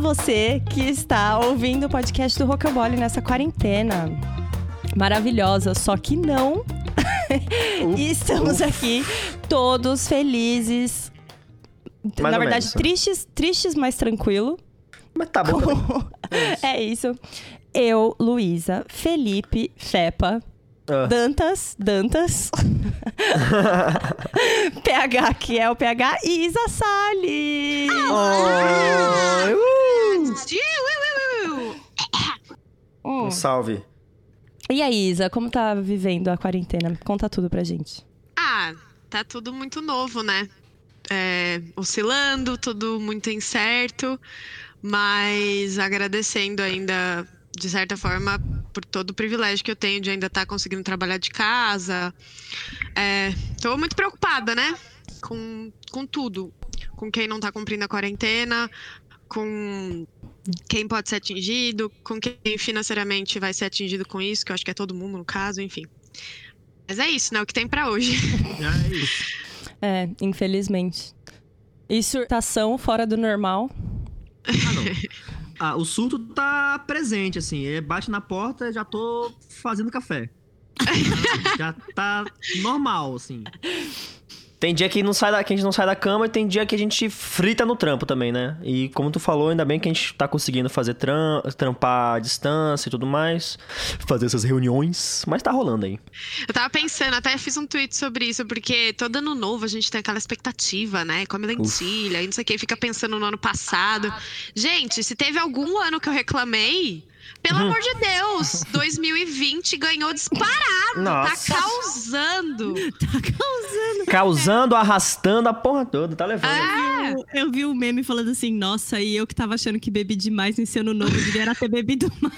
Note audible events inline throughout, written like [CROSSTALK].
você que está ouvindo o podcast do Rocambole nessa quarentena maravilhosa, só que não. [LAUGHS] e estamos aqui todos felizes. Mais Na verdade, menos. tristes, tristes, mas tranquilo. Mas tá bom também. [LAUGHS] é isso. Eu, Luísa, Felipe, Fepa, Ah. Dantas, Dantas, [LAUGHS] PH, que é o PH, e Isa Salles. Oi, uh! Um salve. E aí, Isa, como tá vivendo a quarentena? Conta tudo pra gente. Ah, tá tudo muito novo, né? É, oscilando, tudo muito incerto, mas agradecendo ainda, de certa forma, por todo o privilégio que eu tenho de ainda estar conseguindo trabalhar de casa. É, tô muito preocupada, né? Com, com tudo. Com quem não tá cumprindo a quarentena, com quem pode ser atingido, com quem financeiramente vai ser atingido com isso, que eu acho que é todo mundo no caso, enfim. Mas é isso, né? O que tem pra hoje. [LAUGHS] É isso. É, infelizmente. E surtação fora do normal. Ah, não. [LAUGHS] Ah, o surto tá presente, assim. Ele bate na porta, já tô fazendo café. [LAUGHS] já tá normal, assim. Tem dia que, não sai da, que a gente não sai da cama e tem dia que a gente frita no trampo também, né? E como tu falou, ainda bem que a gente tá conseguindo fazer tram, trampar à distância e tudo mais. Fazer essas reuniões. Mas tá rolando aí. Eu tava pensando, até fiz um tweet sobre isso, porque todo ano novo a gente tem aquela expectativa, né? Come lentilha e não sei o que, fica pensando no ano passado. Gente, se teve algum ano que eu reclamei, pelo amor de Deus, [LAUGHS] 2020 ganhou disparado. Nossa. Tá causando. Causando, arrastando a porra toda, tá levando. É. Eu, eu vi o meme falando assim, nossa, e eu que tava achando que bebi demais no ensino novo, devia era ter bebido [LAUGHS] mais.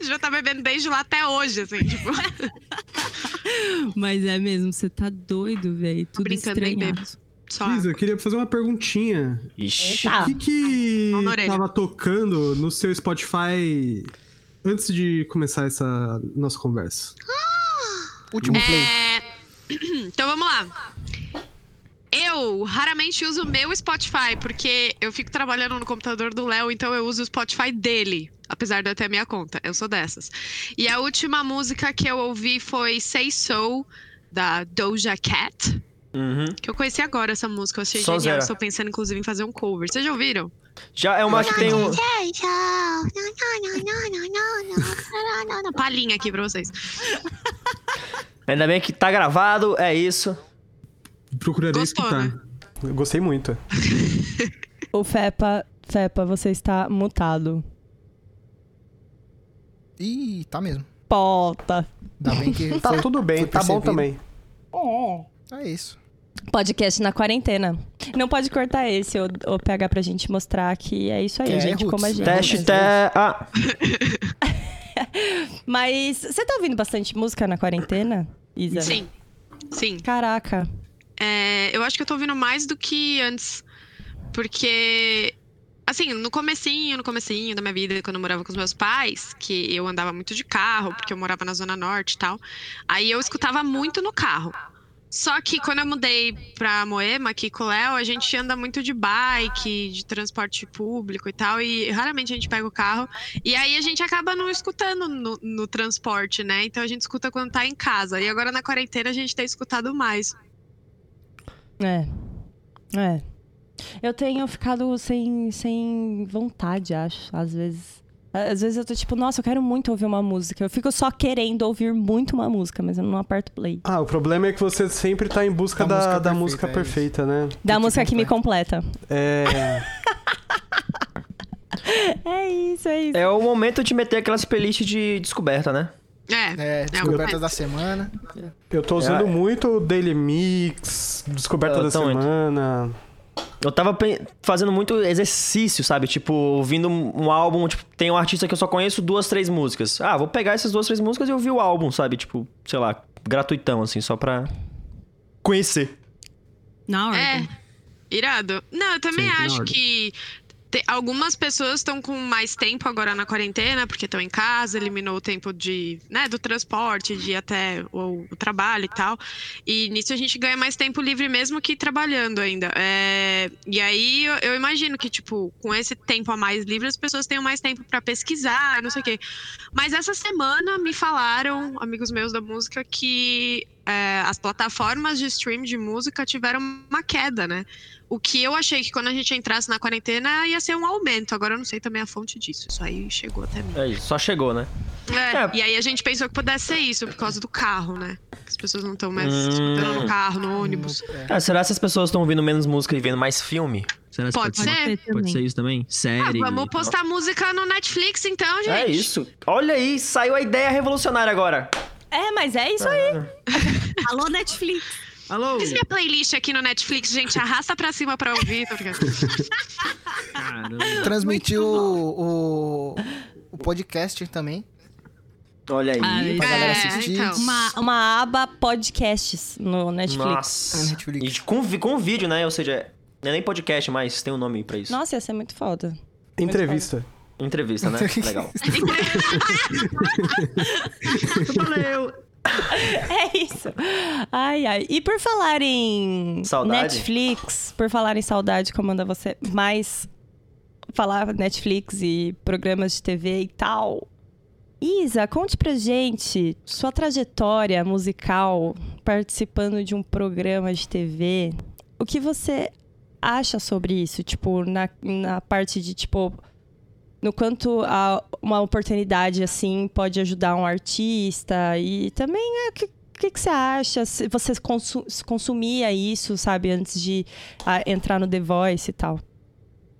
Já tá bebendo desde lá até hoje, assim, tipo. [LAUGHS] Mas é mesmo, você tá doido, velho. Tudo brincando, estranhado. Só. Luísa, eu queria fazer uma perguntinha. Ixi. O que que tava tocando no seu Spotify antes de começar essa nossa conversa? Último play. É... [CLEARS THROAT] Então vamos lá. Eu raramente uso o meu Spotify, porque eu fico trabalhando no computador do Léo, então eu uso o Spotify dele. Apesar de eu ter a minha conta. Eu sou dessas. E a última música que eu ouvi foi Say So, da Doja Cat. Uhum. Que eu conheci agora essa música. Eu achei Só genial. Estou pensando, inclusive, em fazer um cover. Vocês já ouviram? Já é uma que tem um. [LAUGHS] Palhinha aqui pra vocês. Ainda bem que tá gravado, é isso. Procurarei Gostou, escutar. né? Eu gostei muito. [LAUGHS] O Fepa, Fepa, você está mutado. Ih, tá mesmo. Pota. Ainda bem que. Tá foi- tudo bem, tá bom também. É isso. Podcast na quarentena. Não pode cortar esse ou, ou pegar pra gente mostrar que é isso aí, é gente, roots. como a gente. Teste, te... Ah, [LAUGHS] Mas você tá ouvindo bastante música na quarentena, Isa? Sim. Sim. Caraca. É, eu acho que eu tô ouvindo mais do que antes. Porque, assim, no comecinho, no comecinho da minha vida, quando eu morava com os meus pais, que eu andava muito de carro, porque eu morava na Zona Norte e tal, aí eu escutava muito no carro. Só que quando eu mudei pra Moema, aqui com o Léo, a gente anda muito de bike, de transporte público e tal, e raramente a gente pega o carro. E aí a gente acaba não escutando no, no transporte, né? Então a gente escuta quando tá em casa. E agora na quarentena a gente tem escutado mais. É. É. Eu tenho ficado sem, sem vontade, acho, às vezes. Às vezes eu tô tipo, nossa, eu quero muito ouvir uma música. Eu fico só querendo ouvir muito uma música, mas eu não aperto play. Ah, o problema é que você sempre tá em busca Da da, música da perfeita, música é perfeita, né? Da te música que me completa. É. [LAUGHS] É isso, é isso. é o momento de meter aquelas playlists de descoberta, né? É. É, descoberta um- da semana. Eu tô usando É. muito o Daily Mix, Descoberta Eu da. Semana. Eu tava fazendo muito exercício, sabe? Tipo, ouvindo um um álbum, tipo, tem um artista que eu só conheço duas, três músicas. Ah, vou pegar essas duas, três músicas e ouvir o álbum, sabe? Tipo, sei lá, gratuitão, assim, só pra conhecer. Na ordem. É. Irado. Não, eu também acho que Algumas pessoas estão com mais tempo agora na quarentena, porque estão em casa, eliminou o tempo de, né, do transporte, de ir até o, o trabalho e tal. E nisso a gente ganha mais tempo livre mesmo que trabalhando ainda. É, e aí eu, eu imagino que, tipo, com esse tempo a mais livre, as pessoas tenham mais tempo para pesquisar, não sei o quê. Mas essa semana me falaram, amigos meus da música, que é, as plataformas de stream de música tiveram uma queda, né? O que eu achei que quando a gente entrasse na quarentena ia ser um aumento. Agora eu não sei também a fonte disso. Isso aí chegou até mim. É isso, só chegou, né? É, É. E aí a gente pensou que pudesse ser isso, por causa do carro, né? Que as pessoas não estão mais Hum. escutando no carro, no ônibus. Ah, será que as pessoas estão ouvindo menos música e vendo mais filme? Será que Pode ser. Pode ser isso também? Ah, Série. vamos postar música no Netflix então, gente. É isso. Olha aí, saiu a ideia revolucionária agora. É, mas é isso aí. Alô, Netflix. Alô? Fiz minha playlist aqui no Netflix, gente. Arrasta pra cima pra ouvir. Caramba. Transmitiu o, o, o podcast também. Olha aí. Ah, Pra galera É, assistir. então. Uma, uma aba podcasts no Netflix. Nossa. É, Netflix. E com, com vídeo, né? Ou seja, não é nem podcast mais, tem um nome pra isso. Nossa, ia ser muito foda. Entrevista. Entrevista, né? [LAUGHS] Legal. [LAUGHS] Valeu. É isso. Ai, ai. E por falar em Saudade? Netflix, por falar em saudade, comanda você mais falar Netflix e programas de TV e tal. Isa, conte pra gente sua trajetória musical participando de um programa de TV. O que você acha sobre isso? Tipo, na, na parte de, tipo, no quanto a, uma oportunidade assim pode ajudar um artista e também é, que, o que, que você acha? Você consu- consumia isso, sabe, antes de ah, entrar no The Voice e tal?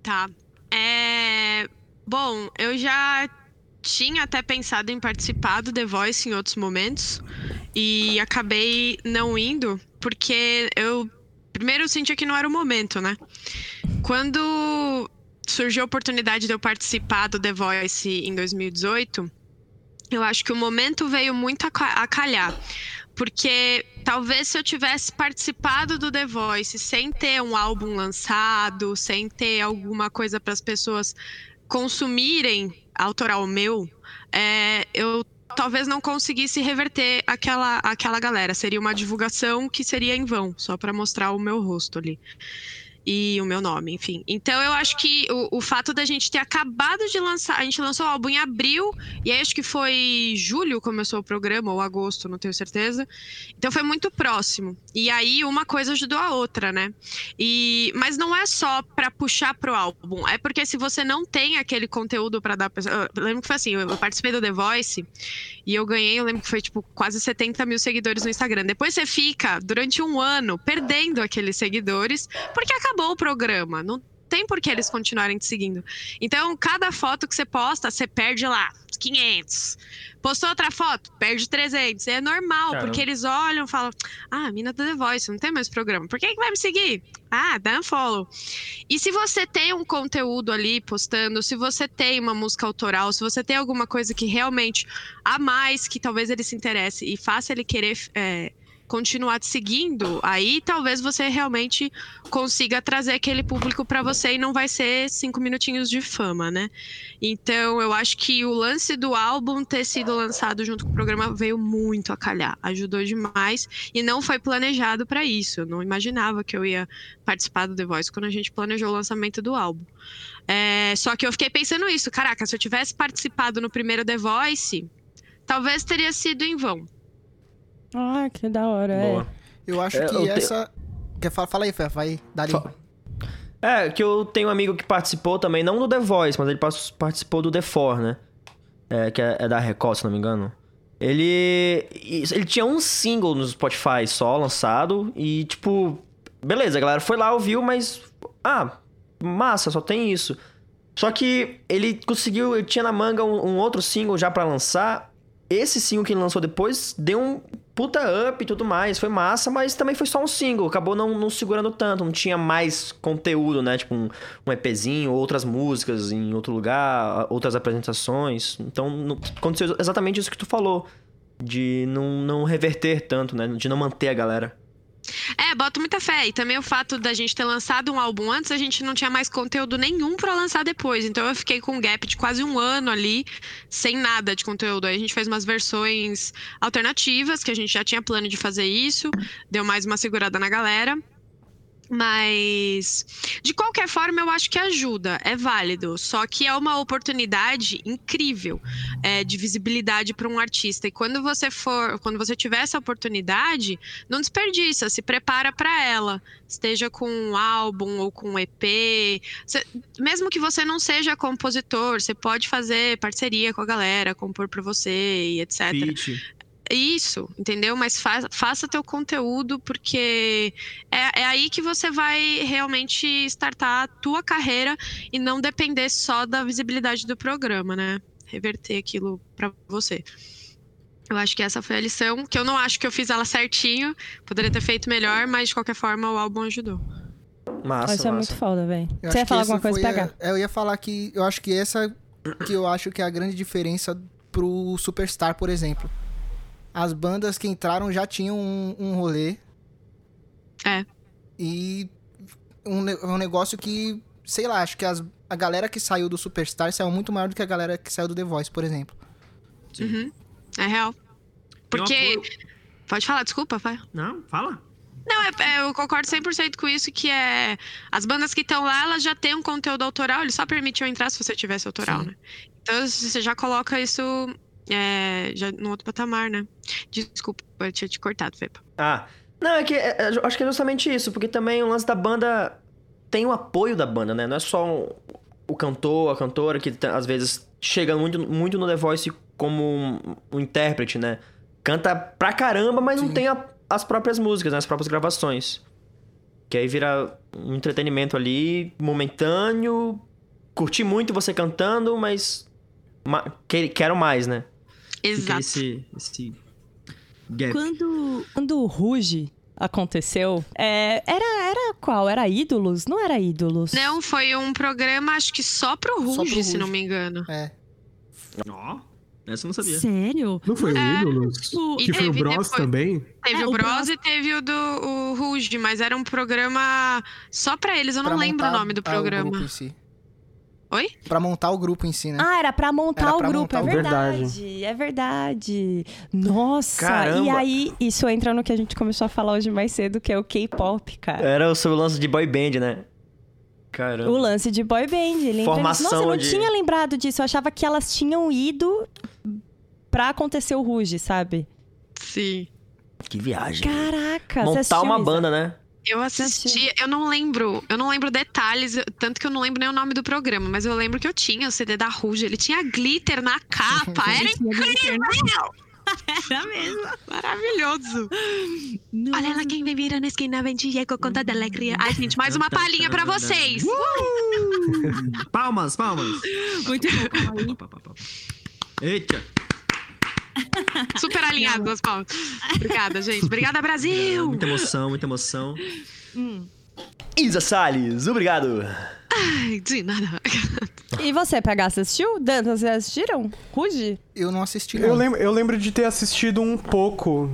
Tá. É... Bom, eu já tinha até pensado em participar do The Voice em outros momentos e acabei não indo porque eu primeiro eu sentia que não era o momento, né? Quando surgiu a oportunidade de eu participar do The Voice em 2018, eu acho que o momento veio muito a ca- a calhar. Porque talvez se eu tivesse participado do The Voice sem ter um álbum lançado, sem ter alguma coisa para as pessoas consumirem autoral meu, é, eu talvez não conseguisse reverter aquela, aquela galera. Seria uma divulgação que seria em vão, só para mostrar o meu rosto ali. E o meu nome, enfim. Então eu acho que o, o fato da gente ter acabado de lançar. A gente lançou o álbum em abril, e aí acho que foi julho começou o programa, ou agosto, não tenho certeza. Então foi muito próximo. E aí uma coisa ajudou a outra, né? E, mas não é só pra puxar pro álbum, é porque se você não tem aquele conteúdo pra dar. pra- Eu lembro que foi assim: eu participei do The Voice e eu ganhei, eu lembro que foi tipo quase 70 mil seguidores no Instagram. Depois você fica durante um ano perdendo aqueles seguidores, porque acabou o programa. Não tem por que eles continuarem te seguindo. Então, cada foto que você posta, você perde lá 500. Postou outra foto, perde 300. É normal, Caramba. porque eles olham e falam: Ah, a mina do The Voice, não tem mais programa. Por que, que vai me seguir? Ah, dá um follow. E se você tem um conteúdo ali postando, se você tem uma música autoral, se você tem alguma coisa que realmente a mais, que talvez ele se interesse e faça ele querer é, continuar te seguindo, aí talvez você realmente consiga trazer aquele público pra você e não vai ser cinco minutinhos de fama, né? Então eu acho que o lance do álbum ter sido lançado junto com o programa veio muito a calhar, ajudou demais e não foi planejado pra isso. Eu não imaginava que eu ia participar do The Voice quando a gente planejou o lançamento do álbum. É, só que eu fiquei pensando isso, caraca, se eu tivesse participado no primeiro The Voice, talvez teria sido em vão. Ah, que da hora. Boa. Eu acho É, que eu te- essa. Quer falar, fala aí, Fé, vai, dali. Fa- É, que eu tenho um amigo que participou também, não do The Voice, mas ele participou do The Four, né? É, que é, é da Record, se não me engano. Ele. Ele tinha um single no Spotify só lançado e, tipo. Beleza, a galera foi lá, ouviu, mas. Ah, massa, só tem isso. Só que ele conseguiu. Ele tinha na manga um, um outro single já pra lançar. Esse single que ele lançou depois deu um puta up e tudo mais. Foi massa, mas também foi só um single. Acabou não, não segurando tanto. Não tinha mais conteúdo, né? Tipo um, um EPzinho, outras músicas em outro lugar, outras apresentações. Então não- aconteceu exatamente isso que tu falou. De não, não reverter tanto, né? De não manter a galera. É, boto muita fé. E também o fato da gente ter lançado um álbum antes, a gente não tinha mais conteúdo nenhum pra lançar depois. Então eu fiquei com um gap de quase um ano ali, sem nada de conteúdo. Aí a gente fez umas versões alternativas, que a gente já tinha plano de fazer isso, deu mais uma segurada na galera. Mas, de qualquer forma, eu acho que ajuda, é válido. Só que é uma oportunidade incrível é, de visibilidade para um artista. E quando você for, quando você tiver essa oportunidade, não desperdiça, se prepara para ela. Esteja com um álbum ou com um EP. Mesmo que você não seja compositor, você pode fazer parceria com a galera, compor para você e etc. Fit. Isso, entendeu? Mas fa faça teu conteúdo, porque é, é aí que você vai realmente startar a tua carreira e não depender só da visibilidade do programa, né? Reverter aquilo pra você. Eu acho que essa foi a lição, que eu não acho que eu fiz ela certinho, poderia ter feito melhor, mas de qualquer forma o álbum ajudou. Massa, Isso é muito massa. foda, velho. Você ia falar alguma coisa, foi a- PH? é, Eu ia falar que eu acho que essa que eu acho que é a grande diferença pro Superstar, por exemplo. As bandas que entraram já tinham um, um rolê. É. E um, um negócio que, sei lá, acho que as, a galera que saiu do Superstar saiu muito maior do que a galera que saiu do The Voice, por exemplo. Uhum. É real. Porque. apoio- Pode falar, desculpa, vai. Não, fala. Não, é- é, eu concordo 100% com isso, que é... As bandas que estão lá, elas já têm um conteúdo autoral, eles só permitiam entrar se você tivesse autoral, Sim. né? Então, você já coloca isso é, já no outro patamar, né? Desculpa, eu tinha te cortado, Fepa. Ah, não, é que é, é, eu acho que é justamente isso, porque também o lance da banda tem o apoio da banda, né? Não é só um- o cantor, a cantora, que tá- às vezes chega muito, muito no The Voice como um, um intérprete, né? Canta pra caramba, mas não Sim. tem a- as próprias músicas, né? as próprias gravações. Que aí vira um entretenimento ali, momentâneo. Curti muito você cantando, mas. ma- que- quero mais, né? Exato. esse, esse gap. Quando. Quando o Ruge aconteceu, é, era, era qual? Era Ídolos? Não era Ídolos. Não, foi um programa, acho que só pro Só pro Ruge, se não me engano. É. Ó, essa eu não sabia. Sério? Não foi o É, Ídolos? E Que foi o teve Bros depois- também? Teve É, o o Bros Bros- e teve o do o Ruge, mas era um programa só pra eles. Eu não pra lembro o nome do programa. grupo em si. Oi? Pra montar o grupo em si, né? Ah, era pra montar Era o pra grupo, montar é o grupo. verdade. É verdade. Nossa, Caramba. e aí isso entra no que a gente começou a falar hoje mais cedo, que é o K-pop, cara. Era o seu lance de boy band, né? Caramba. O lance de boy band. Ele entra nisso. Formação Nossa, eu não de- tinha lembrado disso. Eu achava que elas tinham ido pra acontecer o Ruge, sabe? Sim. Que viagem. Caraca, Montar uma isso? banda, né? Eu assisti, eu não lembro, eu não lembro detalhes, tanto que eu não lembro nem o nome do programa, mas eu lembro que eu tinha o CD da Ruge, ele tinha glitter na capa, era incrível! Era mesmo. Maravilhoso! Nossa. Olha lá quem vem virando a esquina, vem Diego com toda alegria. Ai, gente, mais uma palhinha pra vocês! [LAUGHS] Palmas, palmas. Muito bom. Eita. Super alinhado, duas palmas. Obrigada, gente. Obrigada, Brasil! Muita emoção, muita emoção. Isa Salles, obrigado. Ai, de nada. E você, PH, assistiu? Dantas, vocês assistiram? Ruge? Eu não assisti, não. Eu lembro, eu lembro de ter assistido um pouco,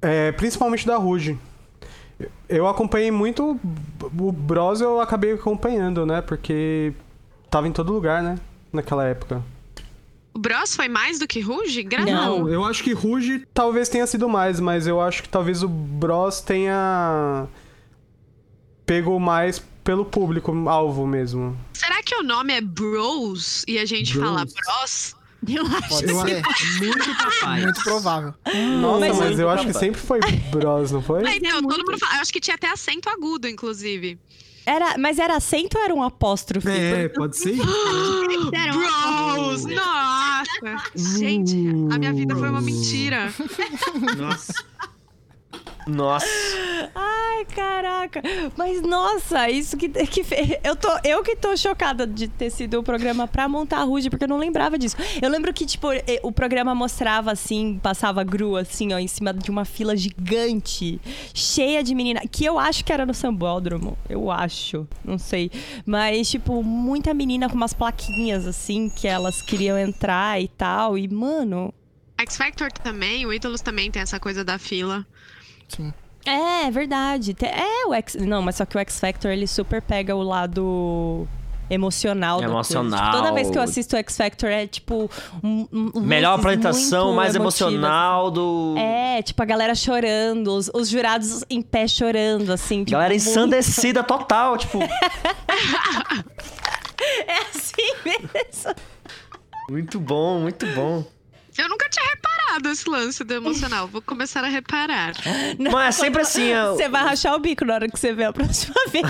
é, principalmente da Ruge. Eu acompanhei muito. O Bros eu acabei acompanhando, né? Porque tava em todo lugar, né? Naquela época. O Bros foi mais do que Ruge? Graças Não. Não, eu acho que Ruge talvez tenha sido mais, mas eu acho que talvez o Bros tenha pego mais pelo público alvo mesmo. Será que o nome é Bros e a gente Bros. fala Bros? Eu acho. Pode Eu ser. Muito capaz. Muito provável. Nossa, Mas mas, eu- eu acho que sempre foi Bros, não foi? Então, é todo muito- mundo fala. Eu acho que tinha até acento agudo, inclusive. Era, mas era acento ou era um apóstrofe? É, pode ser. [GASPS] Bros! Nossa! Gente, a minha vida foi uma mentira. Nossa. Nossa. Ai, caraca. Mas nossa, isso que, que eu tô eu que tô chocada de ter sido o programa pra montar a Ruge, porque eu não lembrava disso. Eu lembro que tipo o programa mostrava assim, passava grua assim, ó, em cima de uma fila gigante, cheia de menina, que eu acho que era no Sambódromo, eu acho, não sei, mas tipo muita menina com umas plaquinhas assim que elas queriam entrar e tal, e mano, X Factor também, o Ídolos também tem essa coisa da fila. Sim. É, é verdade. É o X. Não, mas só que o X Factor ele super pega o lado emocional. da coisa. Emocional. Tipo, toda vez que eu assisto o X Factor é tipo. um- um- Melhor apresentação, mais emotivas. emocional do. É, tipo, a galera chorando, os, os jurados em pé chorando, assim. Tipo, Galera muito- ensandecida [LAUGHS] total, tipo. É assim mesmo. Muito bom, muito bom. Eu nunca tinha reparado esse lance do emocional. Vou começar a reparar. [GASPS] Mas é sempre assim. é- Você vai rachar o bico na hora que você vê a próxima [LAUGHS] vez.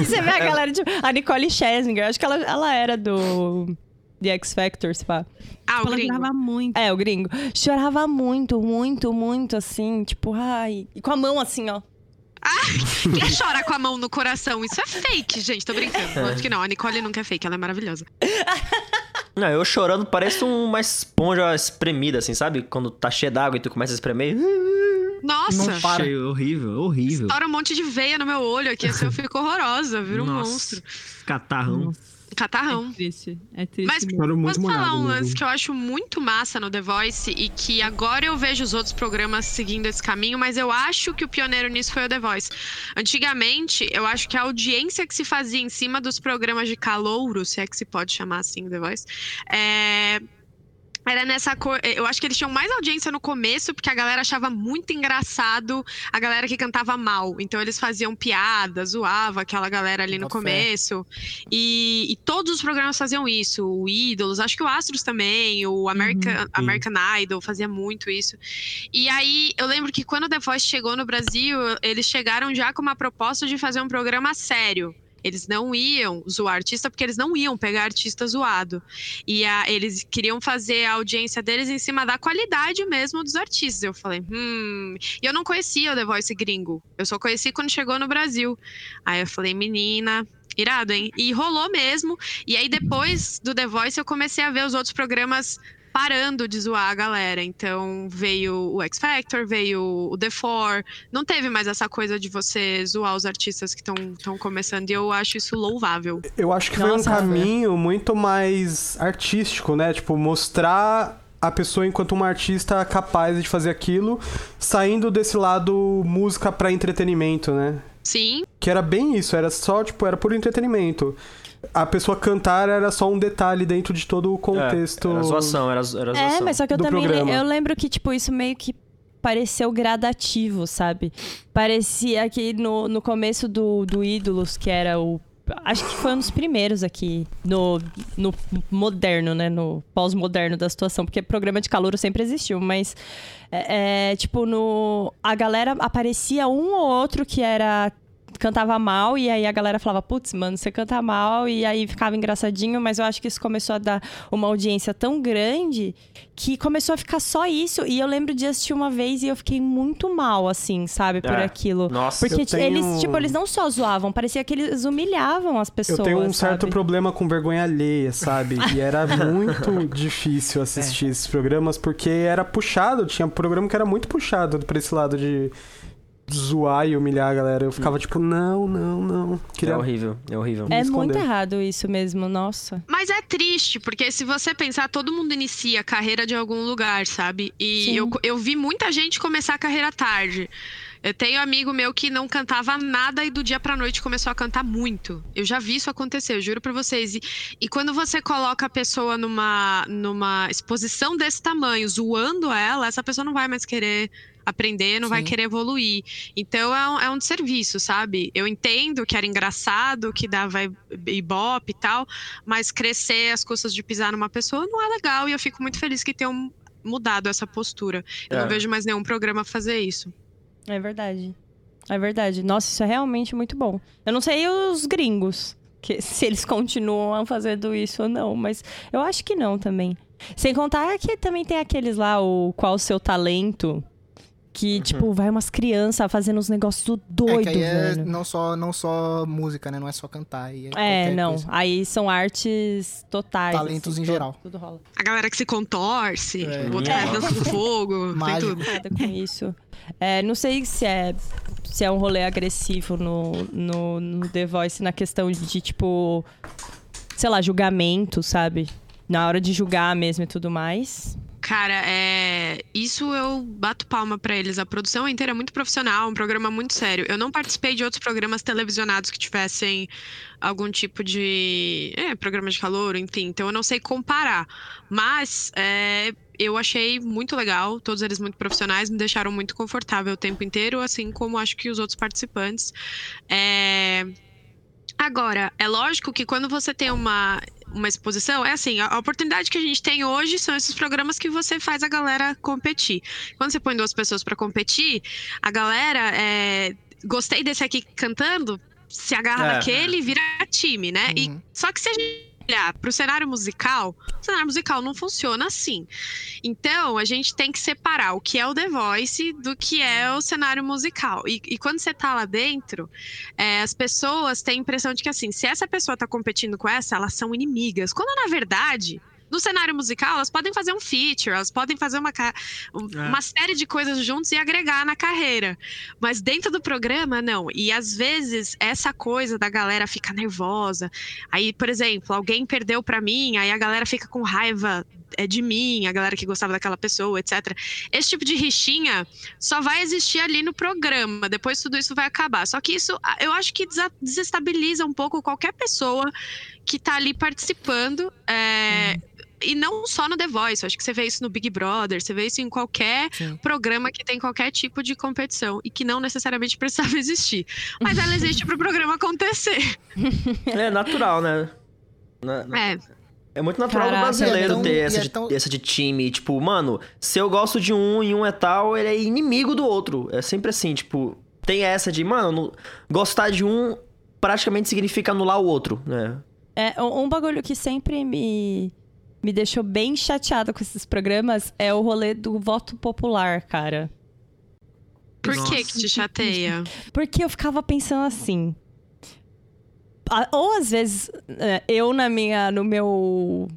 e você vê a galera, tipo, a Nicole Scherzinger, acho que ela, ela era do The X Factor, se pá. Ah, o Ela gringo. grava muito. É, o gringo. Chorava muito, muito, muito, assim, tipo, ai. E com a mão assim, ó. Quem chora com a mão no coração? Isso é fake, gente. Tô brincando. Acho que não. A Nicole nunca é fake. Ela é maravilhosa. [LAUGHS] Não, eu chorando parece uma esponja espremida, assim, sabe? Quando tá cheia d'água e tu começa a espremer. Nossa! Não para. Cheio, horrível, horrível. Estoura um monte de veia no meu olho aqui, assim eu fico horrorosa, vira um Nossa, monstro. Catarrão. Catarrão. É triste. É triste Mas mesmo. Posso falar molhado um mesmo. lance que eu acho muito massa no The Voice e que agora eu vejo os outros programas seguindo esse caminho, mas eu acho que o pioneiro nisso foi o The Voice. Antigamente, eu acho que a audiência que se fazia em cima dos programas de calouro, se é que se pode chamar assim The Voice, é, Era nessa cor. Eu acho que eles tinham mais audiência no começo, porque a galera achava muito engraçado a galera que cantava mal. Então eles faziam piada, zoava aquela galera ali no começo. E, e todos os programas faziam isso. O Ídolos, acho que o Astros também, o American, American Idol fazia muito isso. E aí eu lembro que quando o The Voice chegou no Brasil, eles chegaram já com uma proposta de fazer um programa sério. Eles não iam zoar artista porque eles não iam pegar artista zoado. E a- eles queriam fazer a audiência deles em cima da qualidade mesmo dos artistas. Eu falei, hum. E eu não conhecia o The Voice gringo. Eu só conheci quando chegou no Brasil. Aí eu falei, menina. Irado, hein? E rolou mesmo. E aí, depois do The Voice, eu comecei a ver os outros programas parando de zoar a galera. Então, veio o X Factor, veio o The Four. Não teve mais essa coisa de você zoar os artistas que estão começando. E eu acho isso louvável. Eu acho que foi um caminho muito mais artístico, né? Tipo, mostrar a pessoa enquanto uma artista capaz de fazer aquilo, saindo desse lado música pra entretenimento, né? Sim, Que era bem isso, era só, tipo, era puro entretenimento. A pessoa cantar era só um detalhe dentro de todo o contexto. É, era zoação, era, era zoação. É, mas só que eu do também. le- programa. Eu lembro que, tipo, isso meio que pareceu gradativo, sabe? Parecia que no, no começo do, do Ídolos, que era o. Acho que foi um dos primeiros aqui no, no moderno, né? No pós-moderno da situação, porque programa de calor sempre existiu, mas é, é, tipo, no. A galera aparecia um ou outro que era. Cantava mal, e aí a galera falava, putz, mano, você canta mal, e aí ficava engraçadinho, mas eu acho que isso começou a dar uma audiência tão grande que começou a ficar só isso. E eu lembro de assistir uma vez e eu fiquei muito mal, assim, sabe, por É. aquilo. Nossa, Porque tenho- eles, tipo, eles não só zoavam, parecia que eles humilhavam as pessoas. Eu tenho um certo sabe? problema com vergonha alheia, sabe? E era [LAUGHS] muito difícil assistir esses programas porque era puxado, tinha programa que era muito puxado pra esse lado de zoar e humilhar a galera. Eu ficava tipo, não, não, não. É Queria... horrível, é horrível. É muito errado isso mesmo, nossa. Mas é triste, porque se você pensar, todo mundo inicia a carreira de algum lugar, sabe? E Sim. eu, eu vi muita gente começar a carreira tarde. Eu tenho amigo meu que não cantava nada e do dia pra noite começou a cantar muito. Eu já vi isso acontecer, eu juro pra vocês. E, e quando você coloca a pessoa numa, numa exposição desse tamanho, zoando ela, essa pessoa não vai mais querer aprender, não vai Sim. querer evoluir. Então é um, é um desserviço, sabe? Eu entendo que era engraçado, que dava ibope e tal, mas crescer às custas de pisar numa pessoa não é legal e eu fico muito feliz que tenham mudado essa postura. Eu É. não vejo mais nenhum programa fazer isso. É verdade. É verdade. Nossa, isso é realmente muito bom. Eu não sei os gringos, que, [LAUGHS] se eles continuam fazendo isso ou não, mas eu acho que não também. Sem contar que também tem aqueles lá, o Qual o Seu Talento, que, tipo, vai umas crianças fazendo uns negócios É, doidos, que é velho. não só, não só música, né? Não é só cantar. É, qualquer não. coisa. Aí são artes totais. Talentos assim, em geral. Tudo rola. A galera que se contorce, É. o outro cara dança do fogo, tem tudo. Nada com isso. É, não sei se é, se é um rolê agressivo no, no, no The Voice na questão de, tipo, sei lá, julgamento, sabe? Na hora de julgar mesmo e tudo mais. Cara, é... isso eu bato palma pra eles. A produção inteira é muito profissional, um programa muito sério. Eu não participei de outros programas televisionados que tivessem algum tipo de é, programa de calor, enfim. Então eu não sei comparar. Mas é, eu achei muito legal, todos eles muito profissionais, me deixaram muito confortável o tempo inteiro, assim como acho que os outros participantes. É... Agora, é lógico que quando você tem uma, uma exposição, é assim, a oportunidade que a gente tem hoje são esses programas que você faz a galera competir. Quando você põe duas pessoas para competir, a galera é, gostei desse aqui cantando, se agarra É. naquele e vira time, né? E, Uhum. só que se a gente olhar pro cenário musical, o cenário musical não funciona assim. Então, a gente tem que separar o que é o The Voice do que é o cenário musical. E, e quando você tá lá dentro, é, as pessoas têm a impressão de que, assim, se essa pessoa tá competindo com essa, elas são inimigas. Quando, na verdade, no cenário musical, elas podem fazer um feature, elas podem fazer uma, um- É. uma série de coisas juntos e agregar na carreira. Mas dentro do programa, não. E às vezes, essa coisa da galera ficar nervosa. Aí, por exemplo, alguém perdeu pra mim, aí a galera fica com raiva é, de mim, a galera que gostava daquela pessoa, etc. Esse tipo de rixinha só vai existir ali no programa. Depois tudo isso vai acabar. Só que isso, eu acho que desestabiliza um pouco qualquer pessoa que tá ali participando. é, E não só no The Voice, eu acho que você vê isso no Big Brother, você vê isso em qualquer Sim. programa que tem qualquer tipo de competição e que não necessariamente [LAUGHS] precisava existir. Mas ela existe pro programa acontecer. [LAUGHS] É natural, né? Na- na- É, É muito natural Caraca, do brasileiro é tão- ter essa, é de, tão- essa de time. Tipo, mano, se eu gosto de um e um é tal, ele é inimigo do outro. É sempre assim, tipo, tem essa de, mano, no- gostar de um praticamente significa anular o outro, né? É, um bagulho que sempre me, me deixou bem chateada com esses programas é o rolê do voto popular, cara. por que Nossa. que te chateia? Porque eu ficava pensando assim. Ou às vezes é, eu na minha, no meu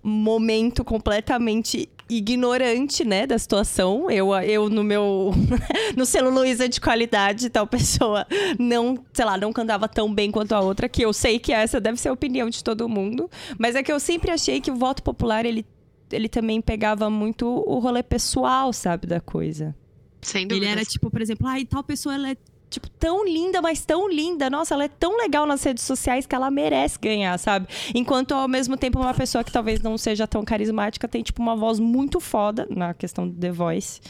momento completamente ignorante, né, da situação, eu, eu no meu [LAUGHS] no celuloide de qualidade, tal pessoa não, sei lá, não cantava tão bem quanto a outra, que eu sei que essa deve ser a opinião de todo mundo, mas é que eu sempre achei que o voto popular ele ele também pegava muito o rolê pessoal, sabe, da coisa. Sem Ele dúvida. era tipo, por exemplo, ai, tal pessoa ela é tipo, tão linda, mas tão linda. Nossa, ela é tão legal nas redes sociais que ela merece ganhar, sabe? Enquanto, ao mesmo tempo, uma pessoa que talvez não seja tão carismática tem, tipo, uma voz muito foda na questão do The Voice.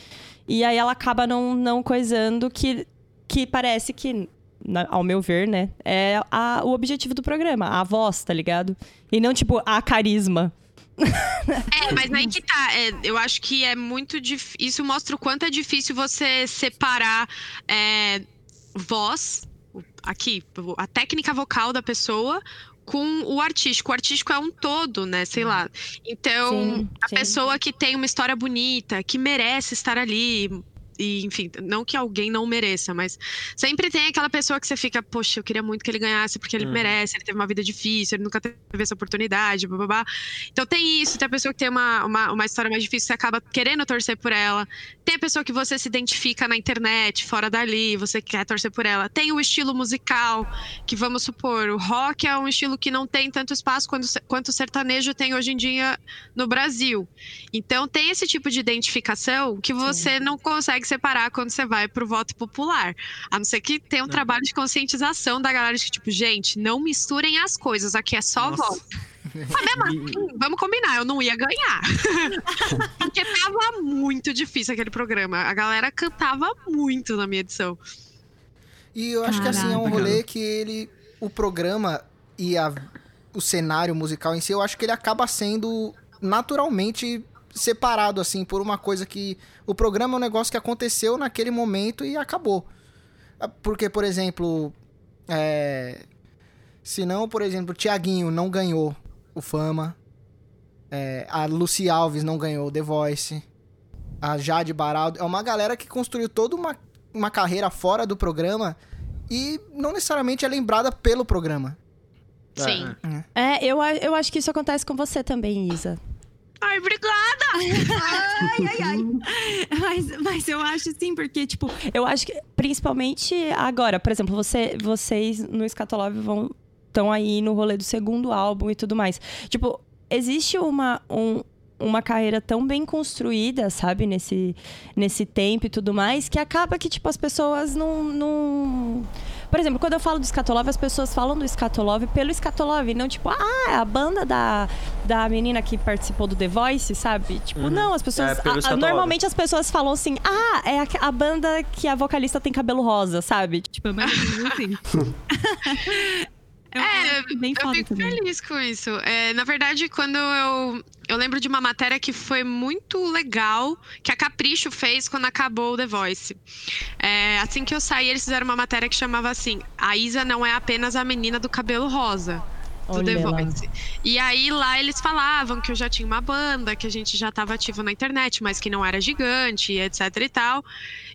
E aí ela acaba não, não coisando que, que parece que, na- ao meu ver, né, é a- o objetivo do programa, a voz, tá ligado? E não, tipo, a carisma. É, mas aí que tá. é, eu acho que é muito difícil. Isso mostra o quanto é difícil você separar é, voz, aqui, a técnica vocal da pessoa. Com o artístico. O artístico é um todo, né? Sei lá. Então, Sim, a sim. pessoa que tem uma história bonita, que merece estar ali. E, enfim, não que alguém não mereça, mas sempre tem aquela pessoa que você fica, poxa, eu queria muito que ele ganhasse, porque ele Uhum. merece, ele teve uma vida difícil, ele nunca teve essa oportunidade, babá. Então tem isso, tem a pessoa que tem uma, uma, uma história mais difícil, você acaba querendo torcer por ela. Tem a pessoa que você se identifica na internet, fora dali, você quer torcer por ela. Tem o estilo musical, que vamos supor, o rock é um estilo que não tem tanto espaço quanto, quanto o sertanejo tem hoje em dia no Brasil. Então tem esse tipo de identificação que você não consegue separar quando você vai pro voto popular. A não ser que tenha um Não. trabalho de conscientização da galera de que, tipo, gente, não misturem as coisas, aqui é só Nossa. voto. Mas mesmo [LAUGHS] assim, vamos combinar, eu não ia ganhar. [LAUGHS] Porque tava muito difícil aquele programa. A galera cantava muito na minha edição. E eu acho que assim, é um rolê que ele. O programa e a, o cenário musical em si, eu acho que ele acaba sendo naturalmente separado, assim, por uma coisa que. O programa é um negócio que aconteceu naquele momento e acabou. Ah, Porque, por exemplo. É, se não, por exemplo, o Tiaguinho não ganhou o Fama. é, a Lucy Alves não ganhou o The Voice. A Jade Baraldo. É uma galera que construiu toda uma, uma carreira fora do programa e não necessariamente é lembrada pelo programa. Sim. É, eu, a- eu acho que isso acontece com você também, Isa. Ai, obrigada! Ai, ai, ai. [LAUGHS] Mas, mas eu acho sim, porque, tipo, Eu acho que, principalmente agora, por exemplo, você, vocês no Escatolove vão estão aí no rolê do segundo álbum e tudo mais. Tipo, existe uma um, uma carreira tão bem construída, sabe, nesse, nesse tempo e tudo mais, que acaba que, tipo, as pessoas não. não... Por exemplo, quando eu falo do Skatolov, as pessoas falam do Skatolov pelo Skatolov, não tipo, ah, é a banda da, da menina que participou do The Voice, sabe? Tipo, não, as pessoas. É, a- normalmente as pessoas falam assim, ah, é a, a banda que a vocalista tem cabelo rosa, sabe? Tipo, é mais assim. [LAUGHS] Eu É, eu fico também. feliz com isso. É, na verdade, quando eu. Eu lembro de uma matéria que foi muito legal, que a Capricho fez quando acabou o The Voice. É, assim que eu saí, eles fizeram uma matéria que chamava assim: A Isa não é apenas a menina do cabelo rosa. Do The lá. Voice. E aí lá eles falavam que eu já tinha uma banda, que a gente já estava ativo na internet, mas que não era gigante, etc e tal.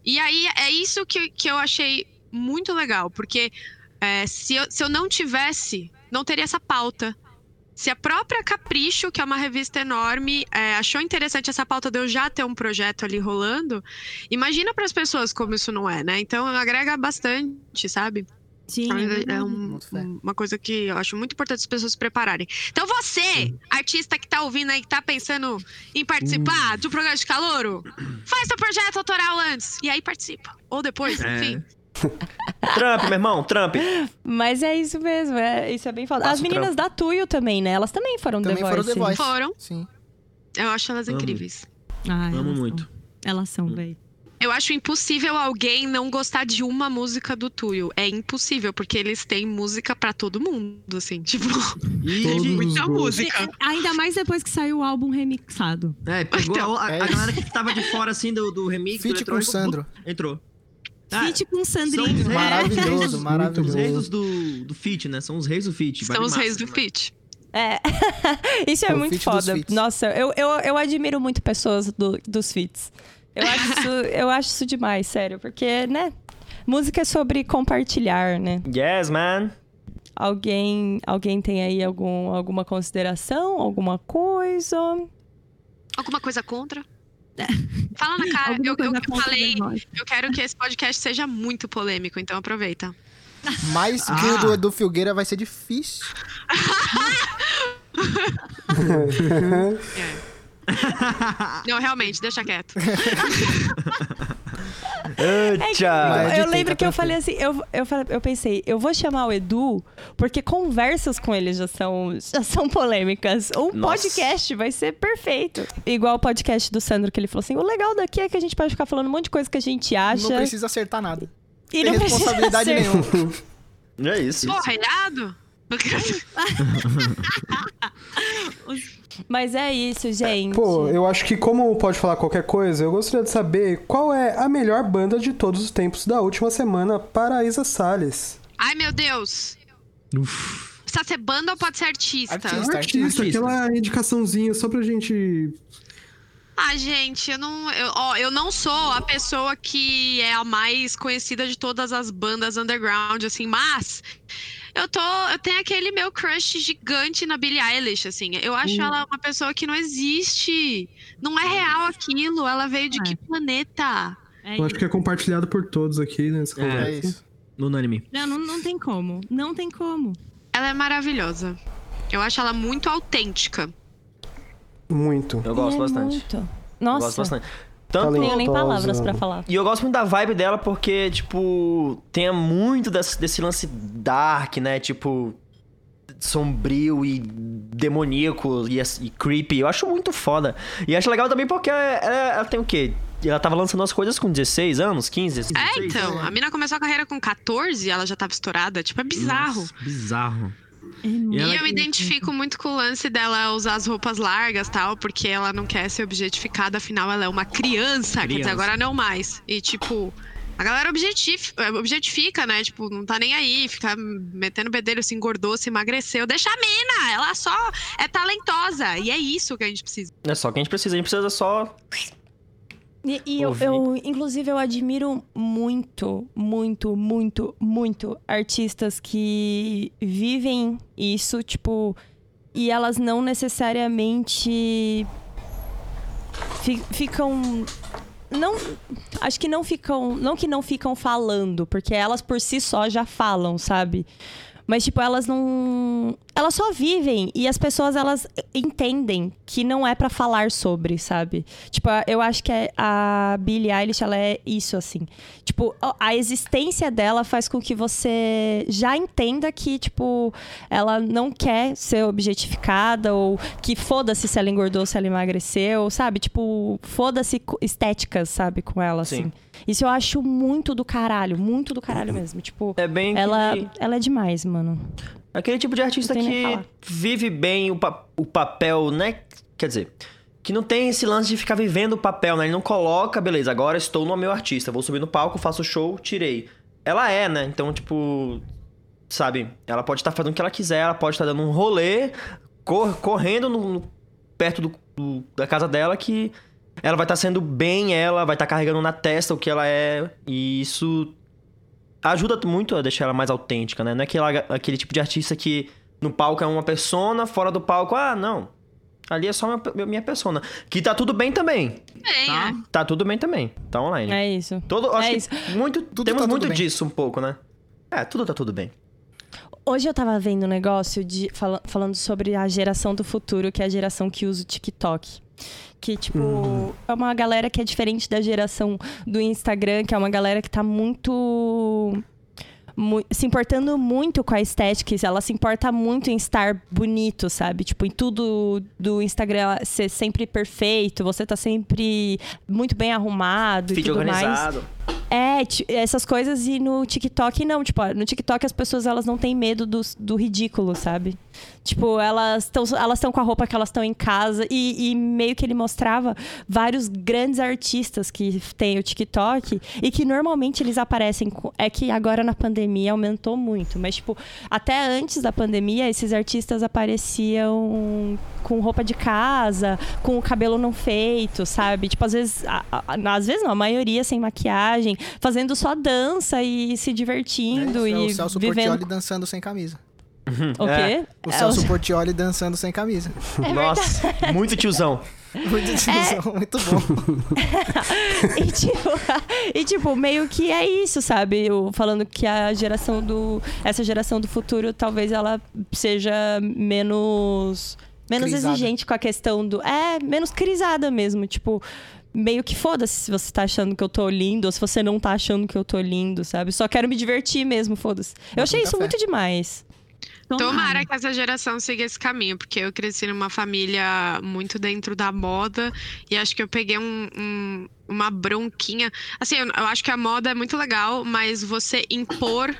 E aí é isso que, que eu achei muito legal, porque é, se, eu, se eu não tivesse, não teria essa pauta. Se a própria Capricho, que é uma revista enorme, é, achou interessante essa pauta de eu já ter um projeto ali rolando, imagina para as pessoas como isso não é, né? Então agrega bastante, sabe? Sim, é É, verdade. um- uma coisa que eu acho muito importante as pessoas se prepararem. Então você, artista que tá ouvindo aí, que tá pensando em participar do programa de calouro, faz seu projeto autoral antes e aí participa. Ou depois, É. enfim. [LAUGHS] Trump, meu irmão, Trump. Mas é isso mesmo, é, isso é bem foda. Passa As meninas da Tuyo também, né? Elas também foram Também The foram Voice. The Voice. Foram. Sim. Eu acho elas Amo. incríveis. Ah, Amo elas muito. São. Elas são, velho. Eu acho impossível alguém não gostar de uma música do Tuyo. É impossível, porque eles têm música pra todo mundo, assim. [LAUGHS] Tipo, E Todos muita música. Ainda mais depois que saiu o álbum remixado. É, pegou Então, a, a- é galera que tava de fora, assim, do, do remix. Feat com o Sandro. Entrou. Ah, Feat com Sandrinho. reis- Maravilhoso, maravilhoso. Os reis do, do feat, né? São os reis do feat. São os reis do demais. feat. É. [LAUGHS] isso é É o muito foda. Nossa, eu, eu, eu admiro muito pessoas do- dos feats. Eu acho, isso, [LAUGHS] eu acho isso demais, sério. Porque, né? Música é sobre compartilhar, né? Yes, man. Alguém, alguém tem aí algum, alguma consideração, alguma coisa? Alguma coisa contra? [LAUGHS] Fala na cara. Eu, eu, eu falei, eu quero que esse podcast seja muito polêmico, então aproveita. [LAUGHS] Mais que Ah. o do Edu Filgueira vai ser difícil. [LAUGHS] Não, realmente, deixa quieto. Tchau. Mas- eu lembro quem? que Tá eu falei assim, eu, eu, falei- eu pensei, eu vou chamar o Edu, porque conversas com ele já são, já são polêmicas. O Nossa. podcast vai ser perfeito. Igual o podcast do Sandro, que ele falou assim: o legal daqui é que a gente pode ficar falando um monte de coisa que a gente acha. Não precisa acertar nada. e Tem não responsabilidade nenhuma. [LAUGHS] É isso. Porra, irado? [LAUGHS] [LAUGHS] Mas é isso, gente. Pô, eu acho que como pode falar qualquer coisa, eu gostaria de saber qual é a melhor banda de todos os tempos da última semana para a Isa Salles. Ai, meu Deus. Precisa ser banda ou pode ser artista? Artista. Artista, aquela indicaçãozinha só pra gente. Ah, gente, eu não, eu, ó, eu não sou a pessoa que é a mais conhecida de todas as bandas underground, assim, mas eu tô, eu tenho aquele meu crush gigante na Billie Eilish, assim. Eu acho ela uma pessoa que não existe. Não é real aquilo. Ela veio de É. que planeta? É Eu acho que é compartilhado por todos aqui nessa É. conversa. É isso. No Unânime. Não, não, não tem como. Não tem como. Ela é maravilhosa. Eu acho ela muito autêntica. Muito. Eu gosto É bastante. muito. Eu Nossa, gosto bastante. Tanto não tenho nem palavras pra falar. E eu gosto muito da vibe dela porque, tipo, tem muito desse, desse lance dark, né? Tipo, sombrio e demoníaco e, e creepy. Eu acho muito foda. E acho legal também porque ela, ela tem o quê? Ela tava lançando as coisas com 16 anos, 15? É, então. A mina começou a carreira com 14 ela já tava estourada. Tipo, é bizarro. Nossa, bizarro. É E ela- eu me identifico muito com o lance dela usar as roupas largas tal, porque ela não quer ser objetificada, afinal ela é uma criança, quer dizer, Criança. agora não mais. E tipo, a galera objetif- eh, objetifica, né? Tipo, não tá nem aí, fica metendo bedelho, se engordou, se emagreceu. Deixa a mina, ela só é talentosa. E é isso que a gente precisa. É só que a gente precisa, a gente precisa só. E, e eu, eu, inclusive, eu admiro muito, muito, muito, muito artistas que vivem isso, tipo, e elas não necessariamente fi- ficam. Não. Acho que não ficam. Não que não ficam falando, porque elas por si só já falam, sabe? Mas, tipo, elas não. Elas só vivem e as pessoas elas entendem que não é pra falar sobre, sabe? Tipo, eu acho que a Billie Eilish ela é isso assim. Tipo, a- existência dela faz com que você já entenda que tipo ela não quer ser objetificada ou que foda-se se ela engordou, se ela emagreceu, sabe? Tipo, foda-se estéticas, sabe, com ela Sim. assim. Isso eu acho muito do caralho, muito do caralho mesmo. Tipo, É bem ela, aquele, ela é demais, mano. Aquele tipo de artista que vive bem o, pa- o papel, né? Quer dizer, que não tem esse lance de ficar vivendo o papel, né? Ele não coloca, beleza, agora estou no meu artista, vou subir no palco, faço show, tirei. Ela é, né? Então, tipo, sabe? Ela pode estar fazendo o que ela quiser, ela pode estar dando um rolê, cor- correndo no- no- perto do- do- da casa dela que ela vai estar sendo bem ela, vai estar carregando na testa o que ela é, e isso ajuda muito a deixar ela mais autêntica, né? Não é aquela, aquele tipo de artista que no palco é uma persona, fora do palco, ah, não. Ali é só minha, minha persona. Que tá tudo bem também. Bem, Tá? é. Tá tudo bem também. Tá online. É isso. Todo, acho É que isso. muito, Tudo temos tá tudo muito bem. disso um pouco, né? É, tudo tá tudo bem. Hoje eu tava vendo um negócio de fala- falando sobre a geração do futuro, que é a geração que usa o TikTok. Que, tipo, é uma galera que é diferente da geração do Instagram, que é uma galera que tá muito. mu- se importando muito com a estética, ela se importa muito em estar bonito, sabe? Tipo, em tudo do Instagram ser sempre perfeito, você tá sempre muito bem arrumado e Vídeo tudo mais. organizado. É, ti- essas coisas e no TikTok não. Tipo, no TikTok as pessoas elas não têm medo do, do ridículo, sabe? Tipo, elas estão elas tão com a roupa que elas estão em casa e, e meio que ele mostrava vários grandes artistas que têm o TikTok e que normalmente eles aparecem. com- É que agora na pandemia aumentou muito, mas, tipo, até antes da pandemia, esses artistas apareciam com roupa de casa, com o cabelo não feito, sabe? Tipo, às vezes, a- a- às vezes não, a maioria sem maquiagem, fazendo só dança e se divertindo É isso, é e o Celso vivendo. Portioli dançando sem camisa. O quê? O É, Celso Portioli dançando sem camisa. Nossa, muito tiozão. Muito É. tiozão, muito bom. [LAUGHS] e, tipo, [LAUGHS] e, tipo, meio que é isso, sabe? Eu, falando que a geração do. Essa geração do futuro, talvez ela seja menos. Menos Crisada. exigente com a questão do. É, menos crisada mesmo. Tipo, meio que foda-se se você tá achando que eu tô lindo ou se você não tá achando que eu tô lindo, sabe? Só quero me divertir mesmo, foda-se. Eu achei isso café. muito demais. Tomara que essa geração siga esse caminho, porque eu cresci numa família muito dentro da moda e acho que eu peguei um- um- uma bronquinha. Assim, eu, eu acho que a moda é muito legal, mas você impor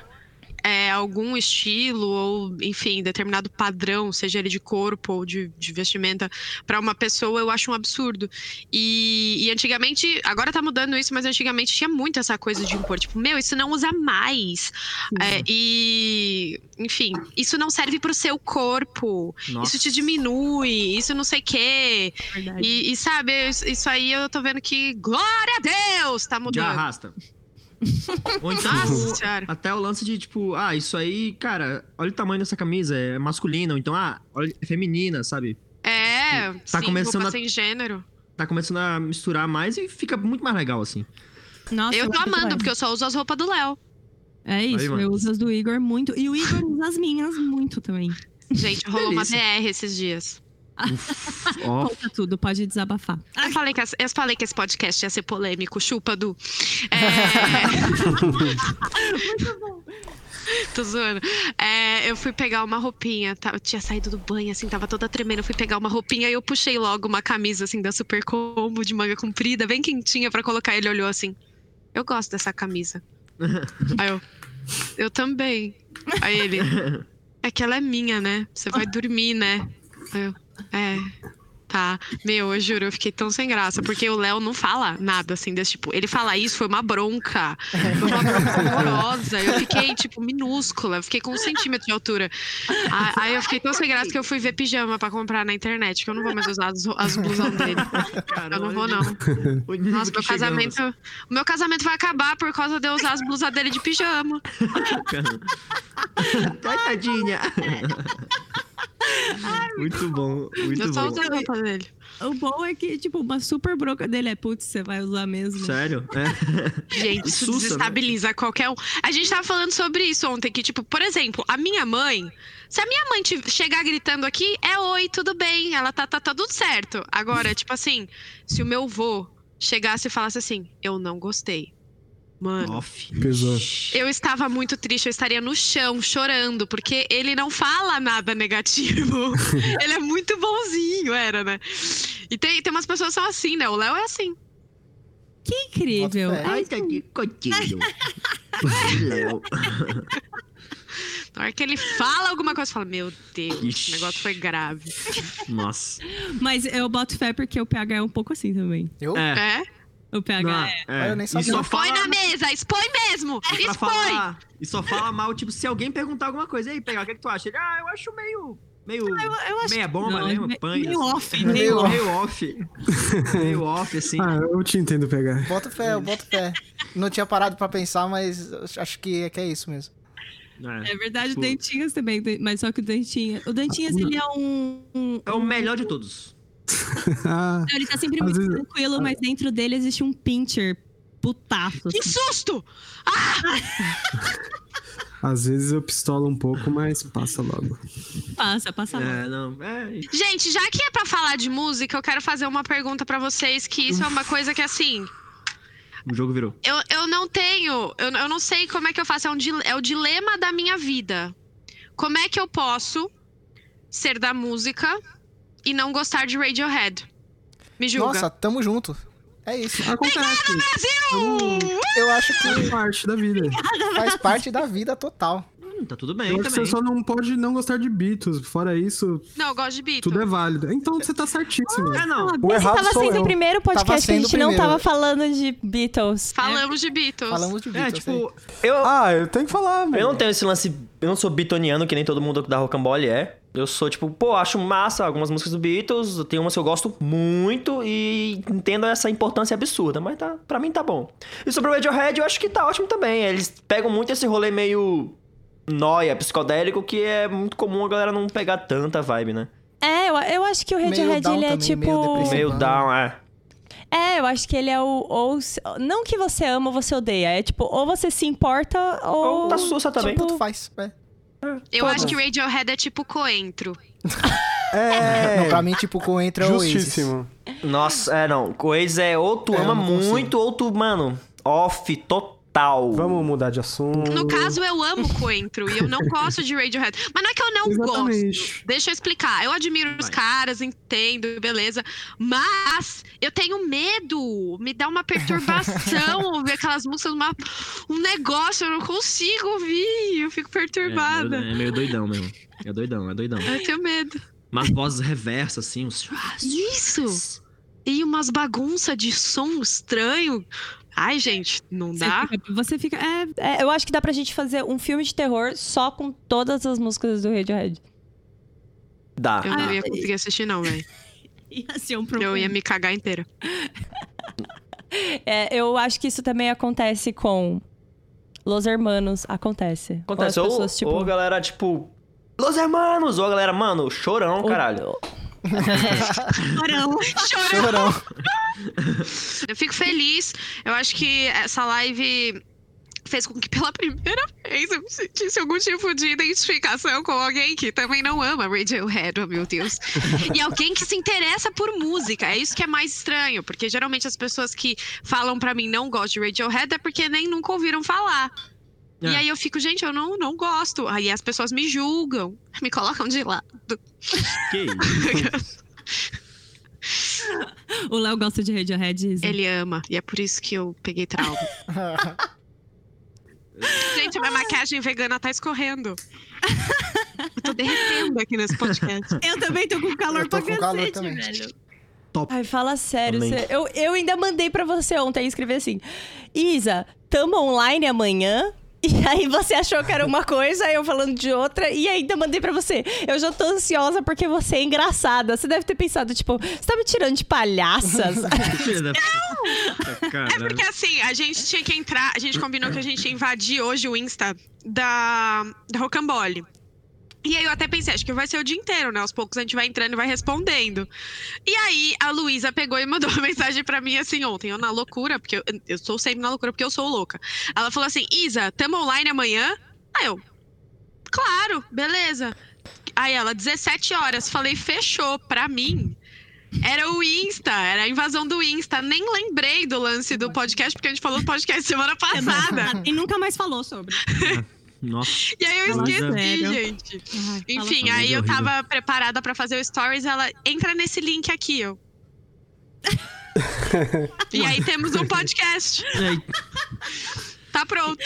é, algum estilo ou, enfim, determinado padrão, seja ele de corpo ou de, de vestimenta, pra uma pessoa, eu acho um absurdo. E, e antigamente, agora tá mudando isso, mas antigamente tinha muito essa coisa de impor, tipo, meu, isso não usa mais. É, e, enfim, isso não serve pro seu corpo. Nossa. Isso te diminui, isso não sei o quê. E, e, sabe, isso aí eu tô vendo que, glória a Deus, tá Já mudando. arrasta. [LAUGHS] Ou então, Nossa até o lance de, tipo, ah, isso aí, cara, olha o tamanho dessa camisa, é masculina, ou então, ah, olha, é feminina, sabe? É, Tá sim, começando roupa a- sem gênero. Tá começando a misturar mais e fica muito mais legal, assim. Nossa, eu tô amando, porque eu só uso as roupas do Léo. É isso, mano. eu uso as do Igor muito. E o Igor usa as minhas muito também. Gente, rolou uma delícia. DR esses dias. Ó, Conta tudo, pode desabafar. Eu falei, que, eu falei que esse podcast ia ser polêmico, chupa, Du. É... [LAUGHS] Tô zoando. É, eu fui pegar uma roupinha, tá? eu tinha saído do banho, assim, tava toda tremendo. Eu fui pegar uma roupinha e eu puxei logo uma camisa, assim, da Super Combo, de manga comprida, bem quentinha pra colocar. Ele olhou assim: Eu gosto dessa camisa. [LAUGHS] Aí eu: Eu também. Aí ele: É que ela é minha, né? Você vai dormir, né? Aí eu: É. Tá. Meu, eu juro, eu fiquei tão sem graça, porque o Léo não fala nada assim desse tipo. Ele fala isso, foi uma bronca. Foi uma bronca horrorosa. Eu fiquei, tipo, minúscula. Eu fiquei com um centímetro de altura. Aí eu fiquei tão sem graça que eu fui ver pijama pra comprar na internet, que eu não vou mais usar as, as blusão dele. Eu não vou, não. Nossa, meu casamento. O meu casamento vai acabar por causa de eu usar as blusas dele de pijama. [LAUGHS] Muito bom, muito Eu só bom. roupa dele. O bom é que, tipo, uma super bronca dele é, putz, você vai usar mesmo. Sério? É. [LAUGHS] Gente, isso Sussa, né? desestabiliza qualquer um. A gente tava falando sobre isso ontem, que, tipo, por exemplo, a minha mãe. Se a minha mãe chegar gritando aqui, é oi, tudo bem, ela tá, tá, tá tudo certo. Agora, tipo assim, se o meu vô chegasse e falasse assim, eu não gostei. Mano, Off. Pesou. eu estava muito triste, eu estaria no chão chorando, porque ele não fala nada negativo. [LAUGHS] ele é muito bonzinho, era, né? E tem, tem umas pessoas que são assim, né? O Léo é assim. Que incrível. É Ai, tá que cotido. Léo. Na hora que ele fala alguma coisa, fala, meu Deus, Ixi. o negócio foi grave. Nossa. Mas eu boto fé porque o PH é um pouco assim também. Eu? É. É? O PH Não, é. é. Eu nem E sabia. só Põe fala, na mesa, expõe mesmo! pra Expõe! falar, e só fala mal, tipo, se alguém perguntar alguma coisa, e aí, pegar, o que, é que tu acha? Ele, ah, eu acho meio. meio. Eu acho meia bomba não, me- pane. meio assim. off, [LAUGHS] meio meio, off. meio off. [LAUGHS] meio off, assim. Ah, eu te entendo pegar. Bota fé, eu boto fé. Não tinha parado pra pensar, mas acho que, que é isso mesmo. É verdade, Tipo- o Dentinhas também, mas só que o Dentinhas. O Dentinhas, ele é um. um- É o melhor de todos. Ah, Ele tá sempre muito vezes- tranquilo, mas dentro dele existe um pincher putaço. Que assim. susto! [LAUGHS] às vezes eu pistolo um pouco, mas passa logo. Passa, passa lá. É, não. É. Gente, já que é pra falar de música, eu quero fazer uma pergunta pra vocês, que isso é uma coisa que, assim, O jogo virou. eu, eu não tenho, eu, eu não sei como é que eu faço, é, um, é o dilema da minha vida. Como é que eu posso ser da música e não gostar de Radiohead? Me julga. Nossa, tamo junto. É isso. Acontece. Brasil! Eu acho que Faz parte da vida. faz parte da vida total. Hum, tá tudo bem Eu acho que também. você só não pode não gostar de Beatles. Fora isso, Não, eu gosto de Beatles. tudo é válido. Então você tá certíssimo. É, não. O errado Tava sou sendo eu. o primeiro podcast que a gente não primeiro. tava falando de Beatles. Falamos de Beatles. Falamos de É, Beatles. tipo, Eu, Ah, eu tenho que falar, mano. eu não tenho esse lance. Eu não sou bitoniano, que nem todo mundo da Rocambole é. Eu sou, tipo, pô, acho massa algumas músicas do Beatles. Tem umas que eu gosto muito e entendo essa importância absurda, mas tá, pra mim tá bom. E sobre o Radiohead, eu acho que tá ótimo também. Eles pegam muito esse rolê meio noia, psicodélico, que é muito comum a galera não pegar tanta vibe, né? É, eu, eu acho que o Radiohead, ele é também, tipo... meio. Meio Sim. down, é. É, eu acho que ele é o... Ou, não que você ama ou você odeia. É tipo, ou você se importa ou... Ou tá sussa também. tipo, Tanto faz. É. Eu acho que Radiohead é tipo coentro. [LAUGHS] É, pra mim, tipo, coentro é Oasis. justíssimo. Nossa, é, não. Coisa é ou tu É, ama muito, ou tu, mano, off total. Vamos mudar de assunto. No caso, eu amo coentro e eu não gosto de Radiohead. Mas não é que eu não Exatamente. gosto. Deixa eu explicar. Eu admiro os Vai. caras, entendo, beleza. Mas eu tenho medo. Me dá uma perturbação [LAUGHS] ouvir aquelas músicas, uma- um negócio, eu não consigo ouvir. Eu fico É, perturbada. meio- é meio doidão mesmo. É doidão, é doidão. Eu tenho medo. Umas vozes reversas, assim, uns. Isso! E umas bagunças de som estranho. Ai, gente, não Você dá? fica, você fica. É, É, eu acho que dá pra gente fazer um filme de terror só com todas as músicas do Radiohead. Dá. Eu não Ah, ia conseguir assistir, não, velho. [LAUGHS] ia ser um Eu problema. ia me cagar inteira. [LAUGHS] É, eu acho que isso também acontece com Los Hermanos. Acontece. Acontece. Ou Ou, as pessoas, tipo, ou a galera, tipo, Los Hermanos! Ou a galera, mano, chorão, ou- caralho. [LAUGHS] Chorão. Chorão. Eu fico feliz. Eu acho que essa live fez com que pela primeira vez eu sentisse algum tipo de identificação com alguém que também não ama Radiohead, oh meu Deus. E alguém que se interessa por música. É isso que é mais estranho, porque geralmente as pessoas que falam pra mim não gostam de Radiohead é porque nem nunca ouviram falar. E É. aí eu fico, gente, eu não, não gosto. Aí as pessoas me julgam, me colocam de lado. Que isso? [LAUGHS] [LAUGHS] O Léo gosta de Radiohead. Ele ama, e é por isso que eu peguei trauma. [LAUGHS] Gente, minha maquiagem vegana tá escorrendo. Eu tô derretendo aqui nesse podcast. Eu também tô com calor Eu tô pra com calor cacete, também. velho. Ai, fala sério. Você- eu, eu ainda mandei pra você ontem escrever assim: Isa, tamo online amanhã? E aí você achou que era uma coisa, eu falando de outra, e ainda mandei pra você. Eu já tô ansiosa porque você é engraçada. Você deve ter pensado, tipo, você tá me tirando de palhaças? [LAUGHS] Da... É porque assim, a gente tinha que entrar, a gente combinou que a gente ia invadir hoje o Insta da, da Rocambole. E aí eu até pensei, acho que vai ser o dia inteiro, né? Aos poucos a gente vai entrando e vai respondendo. E aí a Luísa pegou e mandou [LAUGHS] uma mensagem pra mim assim ontem, eu na loucura, porque eu, eu sou sempre na loucura porque eu sou louca. Ela falou assim: Isa, tamo online amanhã? Aí eu, claro, beleza. Aí ela, 17 horas. Falei, fechou. Pra mim, era o Insta, era a invasão do Insta. Nem lembrei do lance do podcast, porque a gente falou do podcast semana passada. E nunca mais falou sobre. [LAUGHS] Nossa. E aí eu Fala esqueci, sério. gente. Ai, Enfim, aí eu horrível. tava preparada pra fazer o stories, ela entra nesse link aqui, ó. [LAUGHS] e aí temos um podcast. Tá pronto.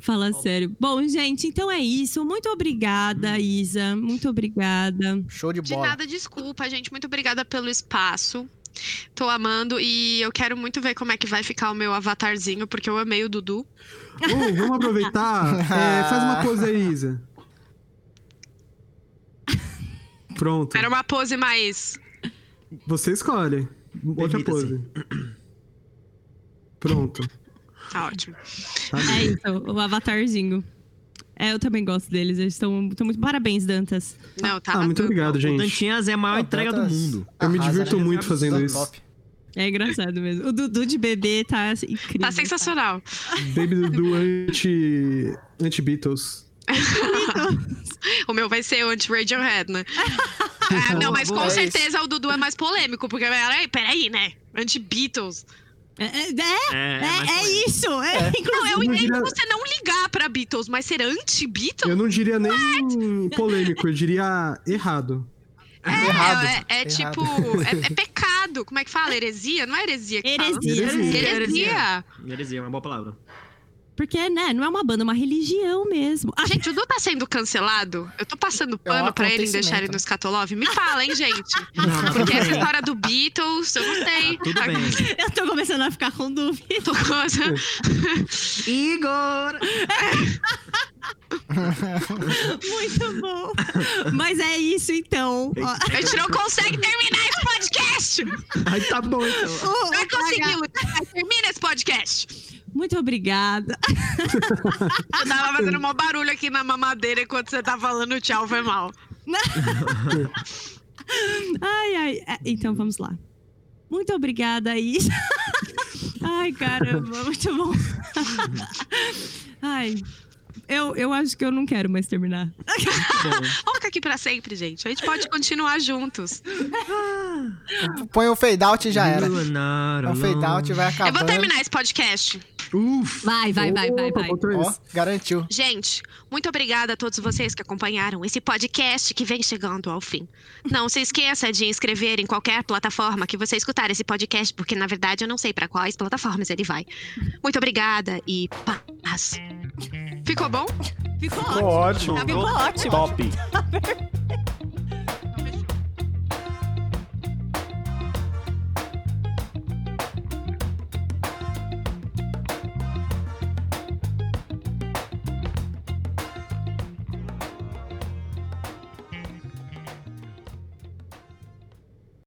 Fala sério. Bom, gente, então é isso. Muito obrigada, Isa. Muito obrigada. Show de De bola. nada, desculpa, gente. Muito obrigada pelo espaço. Tô amando e eu quero muito ver como é que vai ficar o meu avatarzinho, porque eu amei o Dudu. Vamos aproveitar. [LAUGHS] É, faz uma coisa aí, Isa. Pronto. Era uma pose mais. Você escolhe. Outra pose. Pronto. Tá ótimo. Tá É isso, o avatarzinho. É, eu também gosto deles. Eles estão muito. Parabéns, Dantas. Não, tá. Ah, muito obrigado, o gente. Dantinhas é a maior entrega do tantas- mundo. Eu me divirto né? muito fazendo Tá isso. top. É engraçado mesmo. O Dudu de bebê tá incrível. Tá sensacional. Baby Dudu anti. anti-Beatles. [LAUGHS] O meu vai ser o anti-Radiohead, né? [LAUGHS] Ah, não, mas com certeza o Dudu é mais polêmico, porque peraí, peraí né? Anti-Beatles. É, é, é, É, é, é isso. É, Não, eu entendo diria- você não ligar pra Beatles, mas ser anti-Beatles? Eu não diria nem polêmico, eu diria errado. É, Errado. é, é Errado. tipo, é, é pecado. Como é que fala? Heresia? Não é heresia que fala? Heresia. Heresia. Heresia. Heresia, é uma boa palavra. Porque, né, não é uma banda, é uma religião mesmo. Ah, Gente, o Dudu tá sendo cancelado? Eu tô passando É um pano pra ele deixar ele no Escatolov? Me fala, hein, gente? [LAUGHS] Não, Porque essa bem. história do Beatles, eu não sei. Tá tudo bem. eu tô começando a ficar com dúvida. Tô Igor! Muito bom. Mas é isso, então. A gente não consegue terminar esse podcast! Aí tá bom, então. o conseguimos! Termina esse podcast! Muito obrigada. [LAUGHS] Eu tava fazendo mó barulho aqui na mamadeira enquanto você tá falando tchau, foi mal. [LAUGHS] Ai, ai. É, Então vamos lá. Muito obrigada, Isa. [LAUGHS] Ai, caramba, muito bom. Ai. Eu, eu acho que eu não quero mais terminar. [LAUGHS] Vamos ficar aqui pra sempre, gente. A gente pode continuar juntos. Põe o fade out e já era. É um fade out vai Eu acabando. vou terminar esse podcast. Uf! Vai, vai, vai, vai, vai. Ó, garantiu. Gente, muito obrigada a todos vocês que acompanharam esse podcast que vem chegando ao fim. Não se esqueça de inscrever em qualquer plataforma que você escutar esse podcast, porque na verdade eu não sei pra quais plataformas ele vai. Muito obrigada e paz. Ficou bom? Ficou Ficou ótimo. Ficou ótimo. Top.